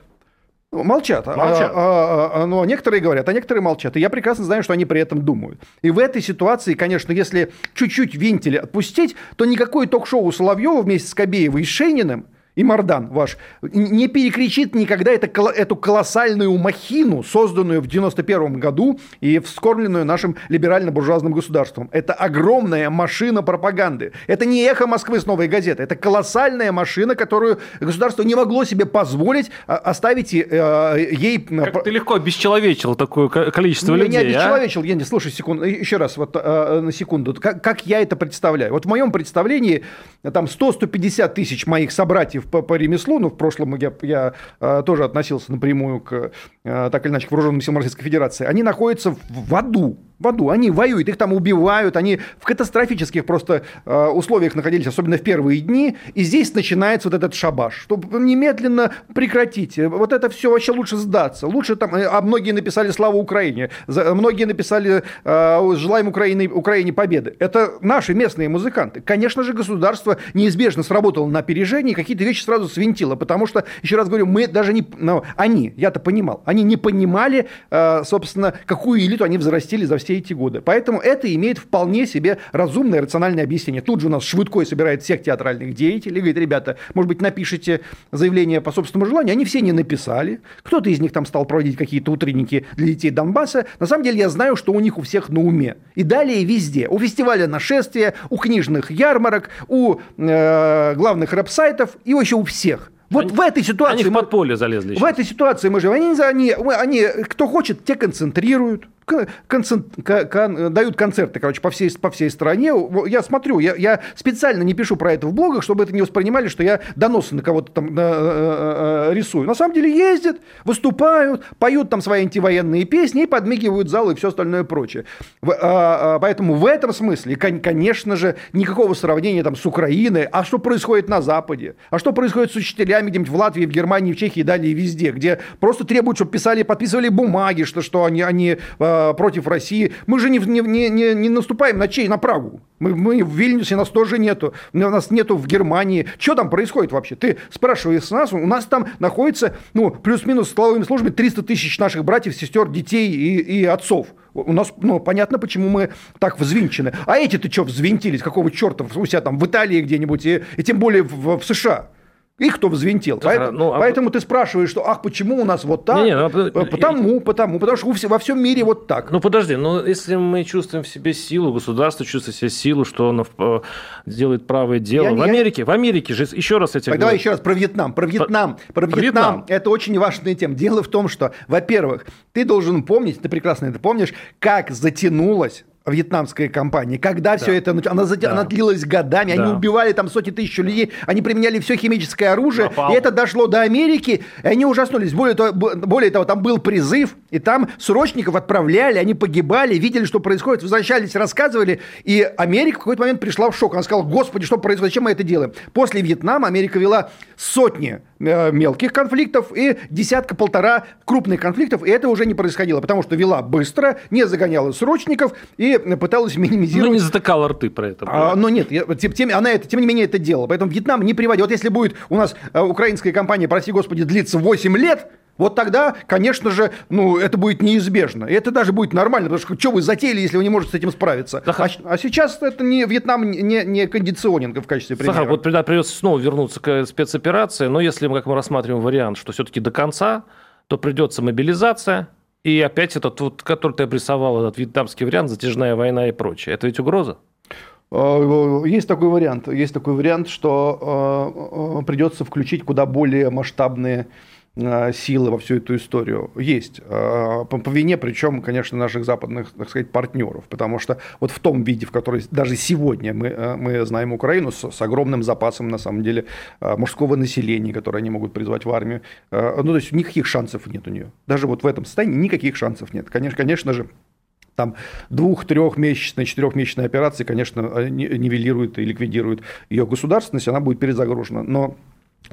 Молчат. А, молчат. А, а, а, но некоторые говорят, а некоторые молчат. И я прекрасно знаю, что они при этом думают. И в этой ситуации, конечно, если чуть-чуть винтили отпустить, то никакой ток-шоу Соловьева вместе с Кобеевой и Шейниным – и Мардан ваш не перекричит никогда это, эту колоссальную махину, созданную в 91 году и вскормленную нашим либерально-буржуазным государством. Это огромная машина пропаганды. Это не эхо Москвы с новой газеты. Это колоссальная машина, которую государство не могло себе позволить а, оставить э, ей... Как ты легко обесчеловечил такое количество не, людей, Не а? обесчеловечил, а? я не, слушай, секунду, еще раз, вот э, на секунду. Как, как я это представляю? Вот в моем представлении там 100-150 тысяч моих собратьев по, по ремеслу, но в прошлом я, я а, тоже относился напрямую к, а, так или иначе, к вооруженным силам Российской Федерации, они находятся в аду в аду. Они воюют, их там убивают, они в катастрофических просто э, условиях находились, особенно в первые дни. И здесь начинается вот этот шабаш, чтобы немедленно прекратить. Вот это все вообще лучше сдаться. Лучше там, э, а многие написали «Слава Украине», многие написали э, «Желаем Украине, Украине победы». Это наши местные музыканты. Конечно же, государство неизбежно сработало на опережении, какие-то вещи сразу свинтило, потому что, еще раз говорю, мы даже не... Ну, они, я-то понимал, они не понимали, э, собственно, какую элиту они взрастили за все все эти годы. Поэтому это имеет вполне себе разумное, рациональное объяснение. Тут же у нас Швыдкой собирает всех театральных деятелей, говорит, ребята, может быть, напишите заявление по собственному желанию. Они все не написали. Кто-то из них там стал проводить какие-то утренники для детей Донбасса. На самом деле я знаю, что у них у всех на уме. И далее везде. У фестиваля нашествия, у книжных ярмарок, у э, главных рэп-сайтов и вообще у всех. Вот они, в этой ситуации... Они в подполье залезли. В этой ситуации мы живем. Они, они, они, кто хочет, те концентрируют концент... кон... дают концерты, короче, по всей, по всей стране. Я смотрю, я, я специально не пишу про это в блогах, чтобы это не воспринимали, что я доносы на кого-то там на, э, э, рисую. На самом деле ездят, выступают, поют там свои антивоенные песни и подмигивают залы и все остальное прочее. В, а, поэтому в этом смысле, конечно же, никакого сравнения там с Украиной. А что происходит на Западе? А что происходит с учителями где-нибудь в Латвии, в Германии, в Чехии и далее везде, где просто требуют, чтобы писали, подписывали бумаги, что, что они, они э, Э, против России. Мы же не, не, не, не наступаем на чей? На Прагу. Мы, мы в Вильнюсе, нас тоже нету. У нас нету в Германии. Что там происходит вообще? Ты спрашиваешь нас, у нас там находится, ну, плюс-минус с словами службы 300 тысяч наших братьев, сестер, детей и, и отцов У нас, ну, понятно, почему мы так взвинчены. А эти-то что взвинтились? Какого черта у себя там в Италии где-нибудь и, и тем более в, в США? Их кто взвинтил. Да, поэтому, ну, а... поэтому ты спрашиваешь, что ах, почему у нас вот так? Не, не, ну, а потому, потому, потому что во всем мире вот так. Ну подожди, ну если мы чувствуем в себе силу, государство чувствует в себе силу, что оно э, делает правое дело. Я, в Америке, я... в Америке же, еще раз эти. Давай еще раз про Вьетнам. Про Вьетнам. Про, про Вьетнам. Вьетнам. Это очень важная тема. Дело в том, что, во-первых, ты должен помнить, ты прекрасно это помнишь, как затянулась вьетнамская компания, когда да. все это, она, да. она длилась годами, да. они убивали там сотни тысяч людей, они применяли все химическое оружие, Напал. и это дошло до Америки, и они ужаснулись. Более того, более того, там был призыв, и там срочников отправляли, они погибали, видели, что происходит, возвращались, рассказывали, и Америка в какой-то момент пришла в шок. Она сказала, господи, что происходит, зачем мы это делаем? После Вьетнама Америка вела сотни Э, мелких конфликтов и десятка-полтора крупных конфликтов, и это уже не происходило, потому что вела быстро, не загоняла срочников и пыталась минимизировать... Ну, не затыкала рты про это. А, но нет, тем, тем, она это, тем не менее это делала. Поэтому Вьетнам не приводит. Вот если будет у нас э, украинская кампания, прости господи, длиться 8 лет, вот тогда, конечно же, ну, это будет неизбежно. И это даже будет нормально, потому что что вы затеяли, если вы не можете с этим справиться? Да, а, а сейчас это не Вьетнам не, не кондиционинг в качестве примера. Сахар, вот придется снова вернуться к спецоперации, но если мы, как мы рассматриваем вариант, что все-таки до конца, то придется мобилизация, и опять этот, вот, который ты обрисовал, этот вьетнамский вариант, затяжная война и прочее. Это ведь угроза? А, есть такой вариант. Есть такой вариант, что э, придется включить куда более масштабные Э, силы во всю эту историю есть. Э, по, по вине, причем, конечно, наших западных, так сказать, партнеров. Потому что вот в том виде, в который даже сегодня мы, э, мы знаем Украину, с, с огромным запасом, на самом деле, мужского населения, которое они могут призвать в армию, ну, то есть никаких шансов нет у нее. Даже вот в этом состоянии никаких шансов нет. Конечно, конечно же, там двух-трехмесячная, четырехмесячная операция, конечно, нивелирует и ликвидирует ее государственность, она будет перезагружена. Но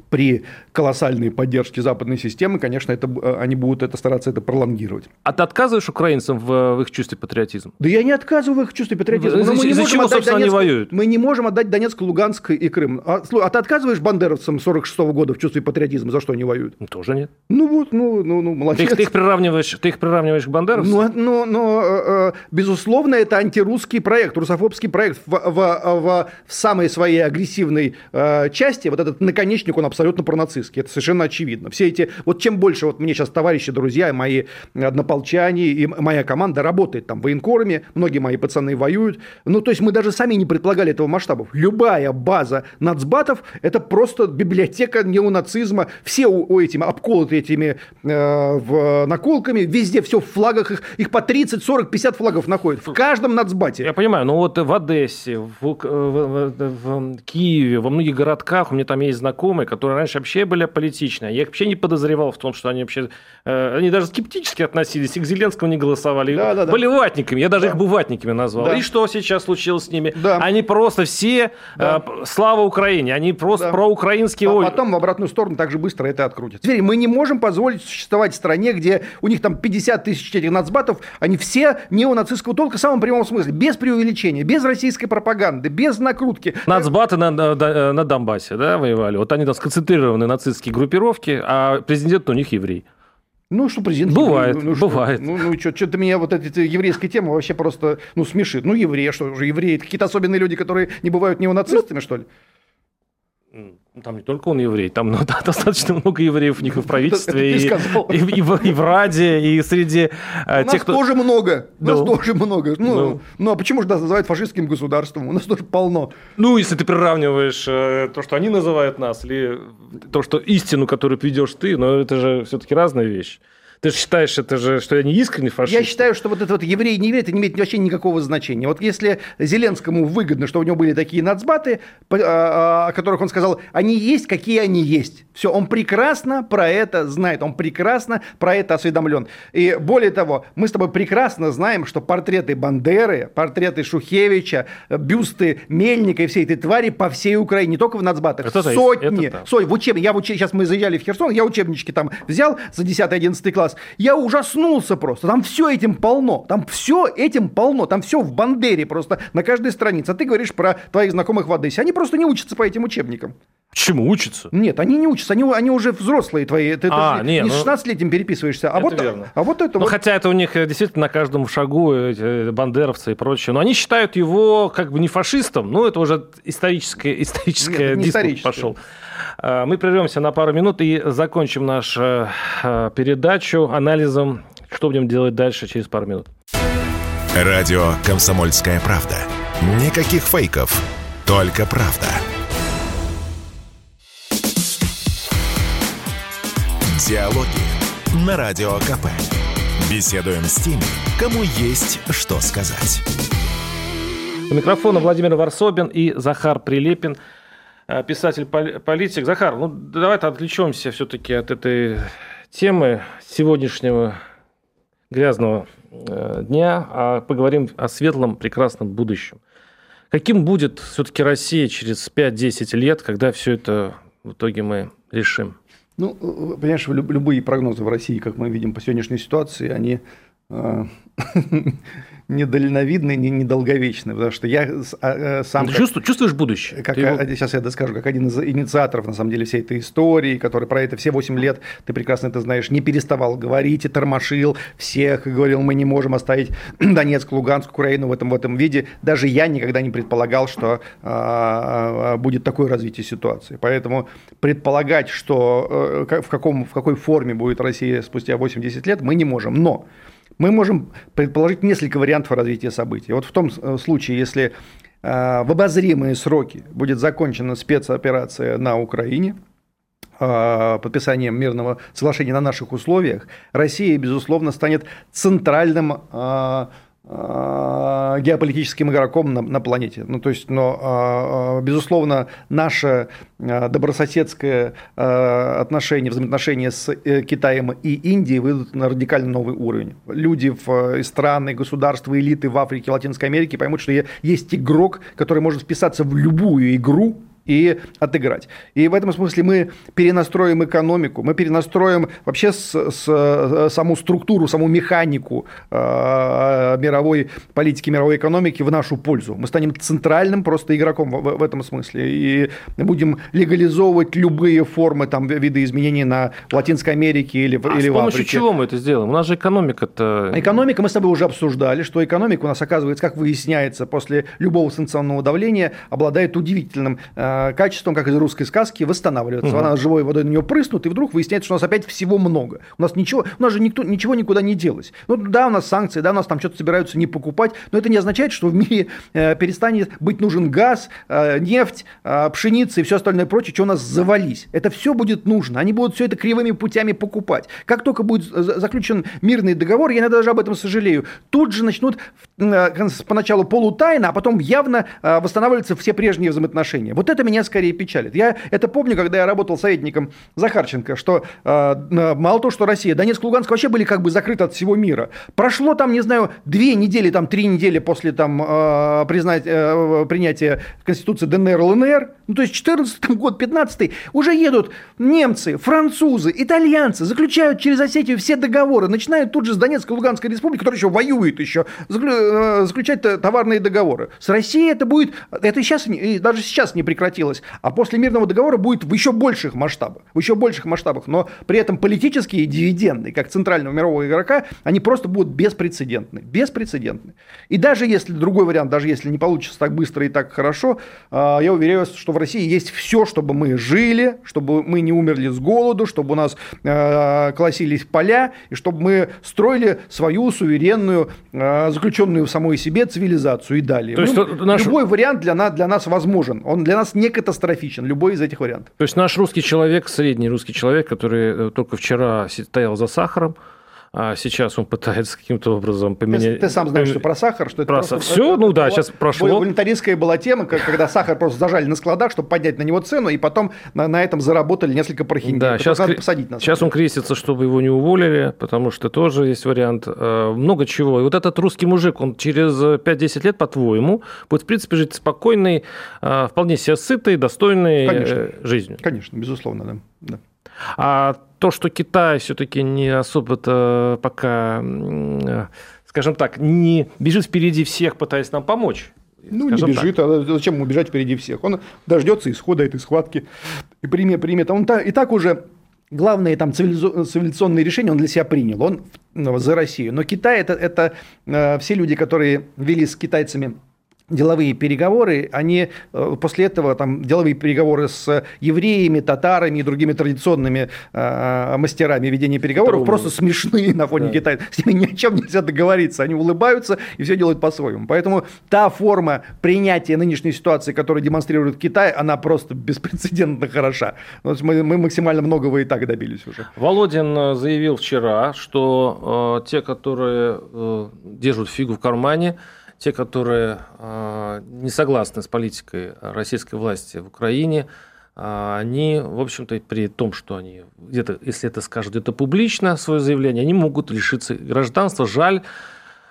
при колоссальной поддержке западной системы, конечно, это, э, они будут это стараться это пролонгировать. А ты отказываешь украинцам в, в их чувстве патриотизма? Да я не отказываю в их чувстве патриотизма. Из-за, из чего, собственно, Донецк, они воюют? Мы не можем отдать Донецк, Луганск и Крым. А, а ты отказываешь бандеровцам 46 -го года в чувстве патриотизма? За что они воюют? Ну, тоже нет. Ну вот, ну, ну, ну молодец. Ты их, ты их, приравниваешь, ты их приравниваешь к бандеровцам? Ну, ну, ну э, э, безусловно, это антирусский проект, русофобский проект в, в, в, в самой своей агрессивной э, части. Вот этот наконечник, он абсолютно пронацистский нацистский. Это совершенно очевидно. Все эти, вот чем больше вот мне сейчас товарищи, друзья, мои однополчане и моя команда работает там военкорами, многие мои пацаны воюют. Ну, то есть мы даже сами не предполагали этого масштаба. Любая база нацбатов – это просто библиотека неонацизма. Все у, у этими обколоты этими э, в, наколками, везде все в флагах, их, их по 30, 40, 50 флагов находят. В каждом нацбате. Я понимаю, но вот в Одессе, в, в, в, в Киеве, во многих городках, у меня там есть знакомые, которые раньше вообще были аполитичны. Я вообще не подозревал в том, что они вообще... Э, они даже скептически относились, и к Зеленскому не голосовали. Да, да, да. Были ватниками, я даже да. их бы ватниками назвал. Да. И что сейчас случилось с ними? Да. Они просто все... Да. Э, слава Украине! Они просто да. проукраинские... А потом в обратную сторону так же быстро это открутят. Теперь мы не можем позволить существовать в стране, где у них там 50 тысяч этих нацбатов, они все неонацистского толка в самом прямом смысле, без преувеличения, без российской пропаганды, без накрутки. Нацбаты на, на, на Донбассе, да, воевали? Вот они сконцентрированы нацистские группировки, а президент у них еврей. Ну, что президент... Бывает, еврей, ну, бывает. Ну, ну что, что-то меня вот эта еврейская тема вообще просто, ну, смешит. Ну, евреи, что же, евреи, какие-то особенные люди, которые не бывают неонацистами, ну, что ли? Ну, там не только он еврей, там ну, <laughs> да, достаточно много евреев у них и в правительстве, и, и, и, и, в, и в Раде, и среди э, тех, нас кто... тоже много, ну, нас тоже много. Ну, ну. ну, а почему же нас называют фашистским государством? У нас тоже полно. Ну, если ты приравниваешь э, то, что они называют нас, или то, что истину, которую ведешь ты, но это же все-таки разная вещь. Ты же считаешь, это же, что они искренне фашисты? Я считаю, что вот это вот еврей не еврей, это не имеет вообще никакого значения. Вот если Зеленскому выгодно, что у него были такие нацбаты, а, а, о которых он сказал, они есть, какие они есть. Все, он прекрасно про это знает, он прекрасно про это осведомлен. И более того, мы с тобой прекрасно знаем, что портреты Бандеры, портреты Шухевича, бюсты Мельника и всей этой твари по всей Украине, не только в нацбатах, это сотни. Это сотни. В учеб... Я в уч... Сейчас мы заезжали в Херсон, я учебнички там взял за 10-11 класс, я ужаснулся просто. Там все этим полно. Там все этим полно. Там все в Бандере просто на каждой странице. А ты говоришь про твоих знакомых в Одессе. Они просто не учатся по этим учебникам. Почему учатся? Нет, они не учатся, они, они уже взрослые твои. Ты, а, не, не ну, с 16-летним переписываешься. А это вот, верно. А вот это ну, вот... хотя это у них э, действительно на каждом шагу эти бандеровцы и прочее. Но они считают его как бы не фашистом. Ну, это уже историческое, <laughs> историческое Нет, диспут пошел. Мы прервемся на пару минут и закончим нашу э, передачу анализом, что будем делать дальше через пару минут. Радио «Комсомольская правда». Никаких фейков, только правда. Диалоги на Радио КП. Беседуем с теми, кому есть что сказать. У микрофона Владимир Варсобин и Захар Прилепин, писатель-политик. Захар, ну давай-то отвлечемся все-таки от этой темы сегодняшнего грязного дня, а поговорим о светлом, прекрасном будущем. Каким будет все-таки Россия через 5-10 лет, когда все это в итоге мы решим? Ну, понимаешь, любые прогнозы в России, как мы видим по сегодняшней ситуации, они <laughs> недальновидны, не недолговечны, потому что я а, сам... Ты как, чувствуешь, чувствуешь будущее? Как, его... Сейчас я доскажу, как один из инициаторов, на самом деле, всей этой истории, который про это все 8 лет, ты прекрасно это знаешь, не переставал говорить и тормошил всех, и говорил, мы не можем оставить <clears throat> Донецк, Луганск, Украину в этом, в этом виде. Даже я никогда не предполагал, что а, будет такое развитие ситуации. Поэтому предполагать, что в, каком, в какой форме будет Россия спустя 80 лет, мы не можем. Но мы можем предположить несколько вариантов развития событий. Вот в том случае, если в обозримые сроки будет закончена спецоперация на Украине, подписанием мирного соглашения на наших условиях, Россия, безусловно, станет центральным геополитическим игроком на, на планете. Ну, то есть, но, безусловно, наше добрососедское отношение, взаимоотношения с э, Китаем и Индией выйдут на радикально новый уровень. Люди в страны, государства, элиты в Африке, Латинской Америке поймут, что есть игрок, который может вписаться в любую игру, и отыграть. И в этом смысле мы перенастроим экономику, мы перенастроим вообще с, с, саму структуру, саму механику э, мировой политики, мировой экономики в нашу пользу. Мы станем центральным просто игроком в, в этом смысле и будем легализовывать любые формы, там, виды изменений на Латинской Америке или, а или с в помощью Африке. чего мы это сделаем? У нас же экономика-то... Экономика, мы с тобой уже обсуждали, что экономика у нас, оказывается, как выясняется, после любого санкционного давления обладает удивительным э, качеством, как из русской сказки, восстанавливается. Угу. Она живой водой на нее прыснут, и вдруг выясняется, что у нас опять всего много. У нас ничего, у нас же никто, ничего никуда не делось. Ну да, у нас санкции, да, у нас там что-то собираются не покупать, но это не означает, что в мире э, перестанет быть нужен газ, э, нефть, э, пшеница и все остальное прочее, что у нас завались. Это все будет нужно. Они будут все это кривыми путями покупать. Как только будет заключен мирный договор, я иногда даже об этом сожалею, тут же начнут э, поначалу полутайно, а потом явно э, восстанавливаться все прежние взаимоотношения. Вот это меня скорее печалит. Я это помню, когда я работал советником Захарченко, что э, мало того, что Россия, Донецк, Луганск вообще были как бы закрыты от всего мира. Прошло там, не знаю, две недели, там три недели после там э, признать, э, принятия Конституции ДНР, ЛНР, ну то есть 14 год, 15 уже едут немцы, французы, итальянцы, заключают через Осетию все договоры, начинают тут же с Донецкой, Луганской республики, которая еще воюет еще, заключать товарные договоры. С Россией это будет, это сейчас, даже сейчас не прекратилось, а после мирного договора будет в еще больших масштабах, в еще больших масштабах, но при этом политические дивиденды, как центрального мирового игрока, они просто будут беспрецедентны, беспрецедентны. И даже если, другой вариант, даже если не получится так быстро и так хорошо, а, я уверяю вас, что в России есть все, чтобы мы жили, чтобы мы не умерли с голоду, чтобы у нас а, колосились поля, и чтобы мы строили свою суверенную, а, заключенную в самой себе цивилизацию и далее. То есть ну, наш... Любой вариант для нас, для нас возможен. Он для нас не катастрофичен, любой из этих вариантов. То есть наш русский человек, средний русский человек, который э, только вчера стоял за сахаром, а сейчас он пытается каким-то образом поменять. Ты, ты сам знаешь, что про сахар, что это про просто... Все, ну да, это сейчас прошло. Волонтаристская была тема, когда сахар просто зажали на складах, чтобы поднять на него цену, и потом на, на этом заработали несколько прохиндей. Да, сейчас, надо посадить на сейчас он крестится, чтобы его не уволили, потому что тоже есть вариант. Э, много чего. И вот этот русский мужик, он через 5-10 лет, по-твоему, будет, в принципе, жить спокойной, э, вполне себе сытой, достойной Конечно. жизнью. Конечно, безусловно, да. да. А то, что Китай все-таки не особо-то пока, скажем так, не бежит впереди всех, пытаясь нам помочь, Ну, не бежит, так. а зачем ему бежать впереди всех? Он дождется исхода этой схватки и примет, примет. Он и так уже главные там цивилизационные решения он для себя принял, он ну, за Россию. Но Китай это, это э, все люди, которые вели с китайцами деловые переговоры, они э, после этого там деловые переговоры с евреями, татарами и другими традиционными э, мастерами ведения переговоров Трудно. просто смешные на фоне да. Китая. С ними ни о чем нельзя договориться. Они улыбаются и все делают по-своему. Поэтому та форма принятия нынешней ситуации, которую демонстрирует Китай, она просто беспрецедентно хороша. Мы, мы максимально многого и так добились уже. Володин э, заявил вчера, что э, те, которые э, держат фигу в кармане, те, которые а, не согласны с политикой российской власти в Украине, а, они, в общем-то, при том, что они где-то, если это скажут где-то публично, свое заявление, они могут лишиться гражданства. Жаль,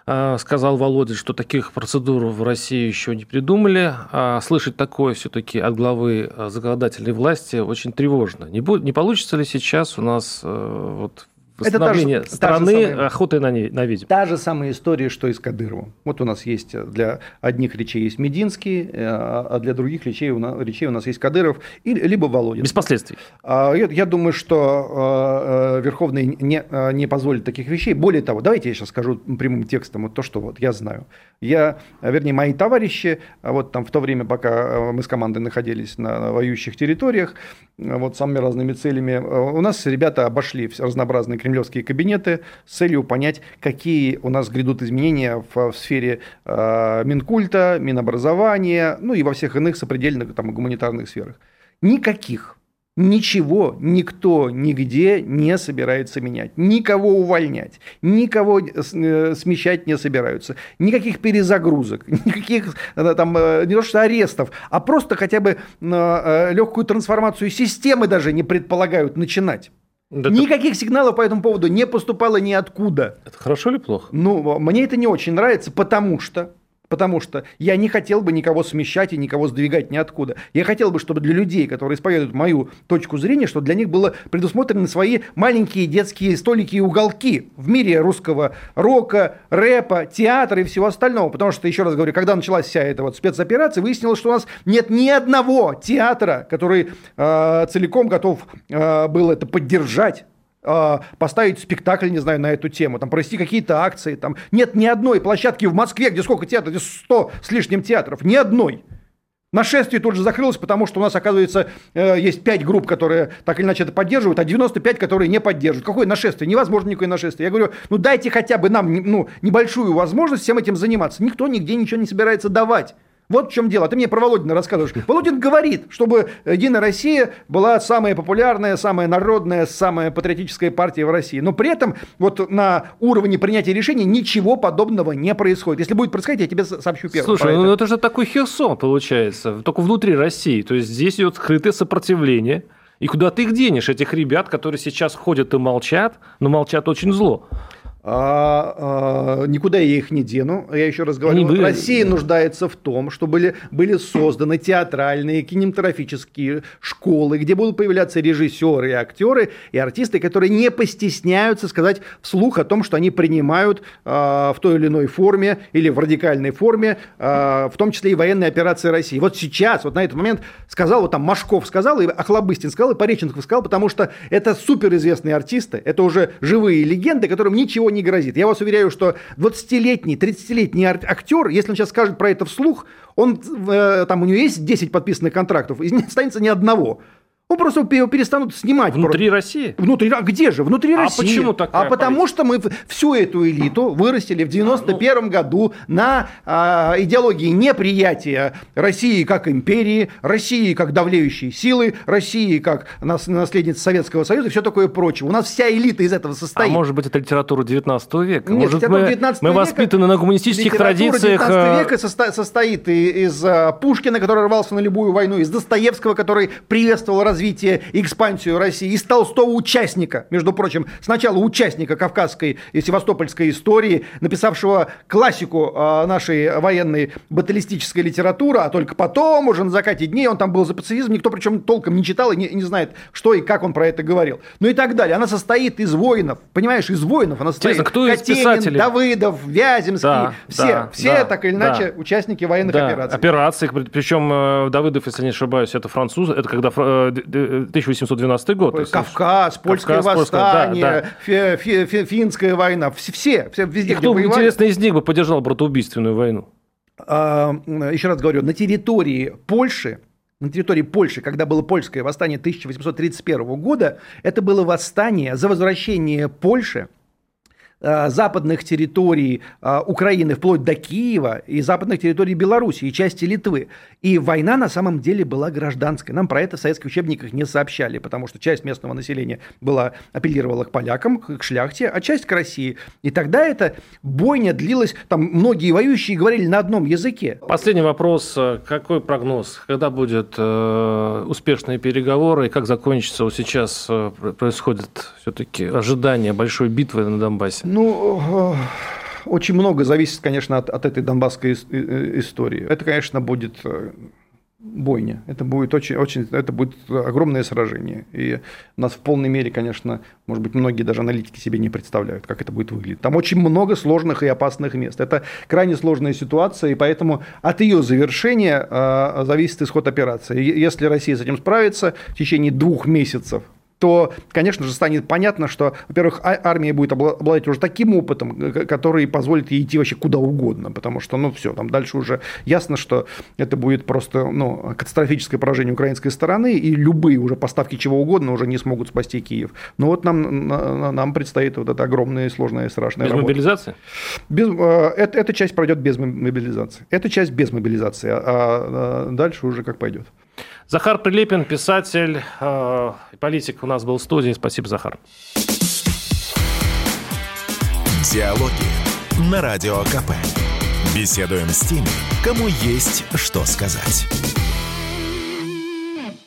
а, сказал Володя, что таких процедур в России еще не придумали. А слышать такое все-таки от главы законодательной власти очень тревожно. Не, будет, не получится ли сейчас у нас вот восстановление это та же, страны та же самая, охотой на, на ведьм. Та же самая история, что и с Кадыровым. Вот у нас есть для одних речей есть Мединский, э, а для других речей у нас, речей у нас есть Кадыров, и, либо Володин. Без последствий. А, я, я думаю, что э, Верховный не, э, не позволит таких вещей. Более того, давайте я сейчас скажу прямым текстом вот то, что вот я знаю. Я, вернее, мои товарищи, вот там в то время, пока мы с командой находились на воюющих территориях, вот самыми разными целями, у нас ребята обошли разнообразные кремлевские кабинеты с целью понять, какие у нас грядут изменения в, в сфере э, Минкульта, Минобразования, ну и во всех иных сопредельных там, гуманитарных сферах. Никаких. Ничего никто нигде не собирается менять, никого увольнять, никого э, смещать не собираются, никаких перезагрузок, <laughs> никаких э, там э, не то что арестов, а просто хотя бы легкую трансформацию системы даже не предполагают начинать. Да Никаких это... сигналов по этому поводу не поступало ниоткуда. Это хорошо или плохо? Ну, мне это не очень нравится, потому что Потому что я не хотел бы никого смещать и никого сдвигать ниоткуда. Я хотел бы, чтобы для людей, которые исповедуют мою точку зрения, что для них было предусмотрены свои маленькие детские столики и уголки в мире русского рока, рэпа, театра и всего остального. Потому что, еще раз говорю, когда началась вся эта вот спецоперация, выяснилось, что у нас нет ни одного театра, который э, целиком готов э, был это поддержать а, поставить спектакль, не знаю, на эту тему, там провести какие-то акции. Там. Нет ни одной площадки в Москве, где сколько театров, где 100 с лишним театров, ни одной. Нашествие тут же закрылось, потому что у нас, оказывается, э, есть 5 групп, которые так или иначе это поддерживают, а 95, которые не поддерживают. Какое нашествие? Невозможно никакое нашествие. Я говорю, ну дайте хотя бы нам ну, небольшую возможность всем этим заниматься. Никто нигде ничего не собирается давать. Вот в чем дело. Ты мне про Володина рассказываешь. <laughs> Володин говорит, чтобы Единая Россия была самая популярная, самая народная, самая патриотическая партия в России. Но при этом вот на уровне принятия решений ничего подобного не происходит. Если будет происходить, я тебе сообщу первым. Слушай, ну это. же такой Херсон получается, только внутри России. То есть здесь идет скрытое сопротивление. И куда ты их денешь, этих ребят, которые сейчас ходят и молчат, но молчат очень зло? А, а, никуда я их не дену. Я еще раз говорю, были... Россия нуждается в том, чтобы были, были созданы театральные, кинематографические школы, где будут появляться режиссеры и актеры, и артисты, которые не постесняются сказать вслух о том, что они принимают а, в той или иной форме или в радикальной форме, а, в том числе и военные операции России. Вот сейчас, вот на этот момент сказал, вот там Машков сказал, и Охлобыстин сказал, и Пореченков сказал, потому что это суперизвестные артисты, это уже живые легенды, которым ничего не грозит. Я вас уверяю, что 20-летний, 30-летний актер, если он сейчас скажет про это вслух, он, э, там у него есть 10 подписанных контрактов, и не останется ни одного. Ну, просто перестанут снимать. Внутри России? Внутри, а где же? Внутри а России. А почему так? А потому что мы всю эту элиту вырастили в 91 а, ну... году на а, идеологии неприятия России как империи, России как давлеющей силы, России как нас, наследницы Советского Союза и все такое прочее. У нас вся элита из этого состоит. А может быть, это литература 19 века? Нет, может, мы, 19 мы века, воспитаны на гуманистических традициях? 19 э, века состоит из, из Пушкина, который рвался на любую войну, из Достоевского, который приветствовал развитие и экспансию России, из Толстого участника, между прочим, сначала участника Кавказской и Севастопольской истории, написавшего классику э, нашей военной баталистической литературы, а только потом, уже на закате дней, он там был за пацифизм, никто причем толком не читал и не, не знает, что и как он про это говорил. Ну и так далее. Она состоит из воинов, понимаешь, из воинов. Она состоит Интересно, кто из Катенин, писателей? Давыдов, Вяземский, Да, все, да, все да, так или иначе да. участники военных Да, операций. операций. Причем э, Давыдов, если не ошибаюсь, это француз, это когда э, 1812 год. Кавказ, польское Кавказ, польское, да, восстание, да. фи- фи- фи- финская война, все, все, все везде, И кто, воевали. интересно, из них бы поддержал братоубийственную войну? А, еще раз говорю, на территории Польши, на территории Польши, когда было польское восстание 1831 года, это было восстание за возвращение Польши западных территорий а, Украины вплоть до Киева и западных территорий Беларуси и части Литвы. И война на самом деле была гражданской. Нам про это в советских учебниках не сообщали, потому что часть местного населения была, апеллировала к полякам, к шляхте, а часть к России. И тогда эта бойня длилась, там многие воюющие говорили на одном языке. Последний вопрос. Какой прогноз? Когда будут э, успешные переговоры? И как закончится вот сейчас э, пр- происходит все-таки ожидание большой битвы на Донбассе? Ну, э, очень много зависит, конечно, от, от этой донбасской э, э, истории. Это, конечно, будет бойня. Это будет очень, очень, это будет огромное сражение. И нас в полной мере, конечно, может быть, многие даже аналитики себе не представляют, как это будет выглядеть. Там очень много сложных и опасных мест. Это крайне сложная ситуация, и поэтому от ее завершения э, зависит исход операции. Если Россия с этим справится в течение двух месяцев, то, конечно же, станет понятно, что, во-первых, а- армия будет обла- обладать уже таким опытом, э, который позволит ей идти вообще куда угодно, потому что, ну, все, там дальше уже ясно, что это будет просто, ну, катастрофическое поражение украинской стороны, и любые уже поставки чего угодно уже не смогут спасти Киев. Но вот нам, на- нам предстоит вот эта огромная, сложная и страшная Без работа. мобилизации? Без, э, это, эта часть пройдет без мобилизации. Эта часть без мобилизации, а, а дальше уже как пойдет. Захар Прилепин, писатель, э, и политик у нас был в студии. Спасибо, Захар. Диалоги на Радио КП. Беседуем с теми, кому есть что сказать.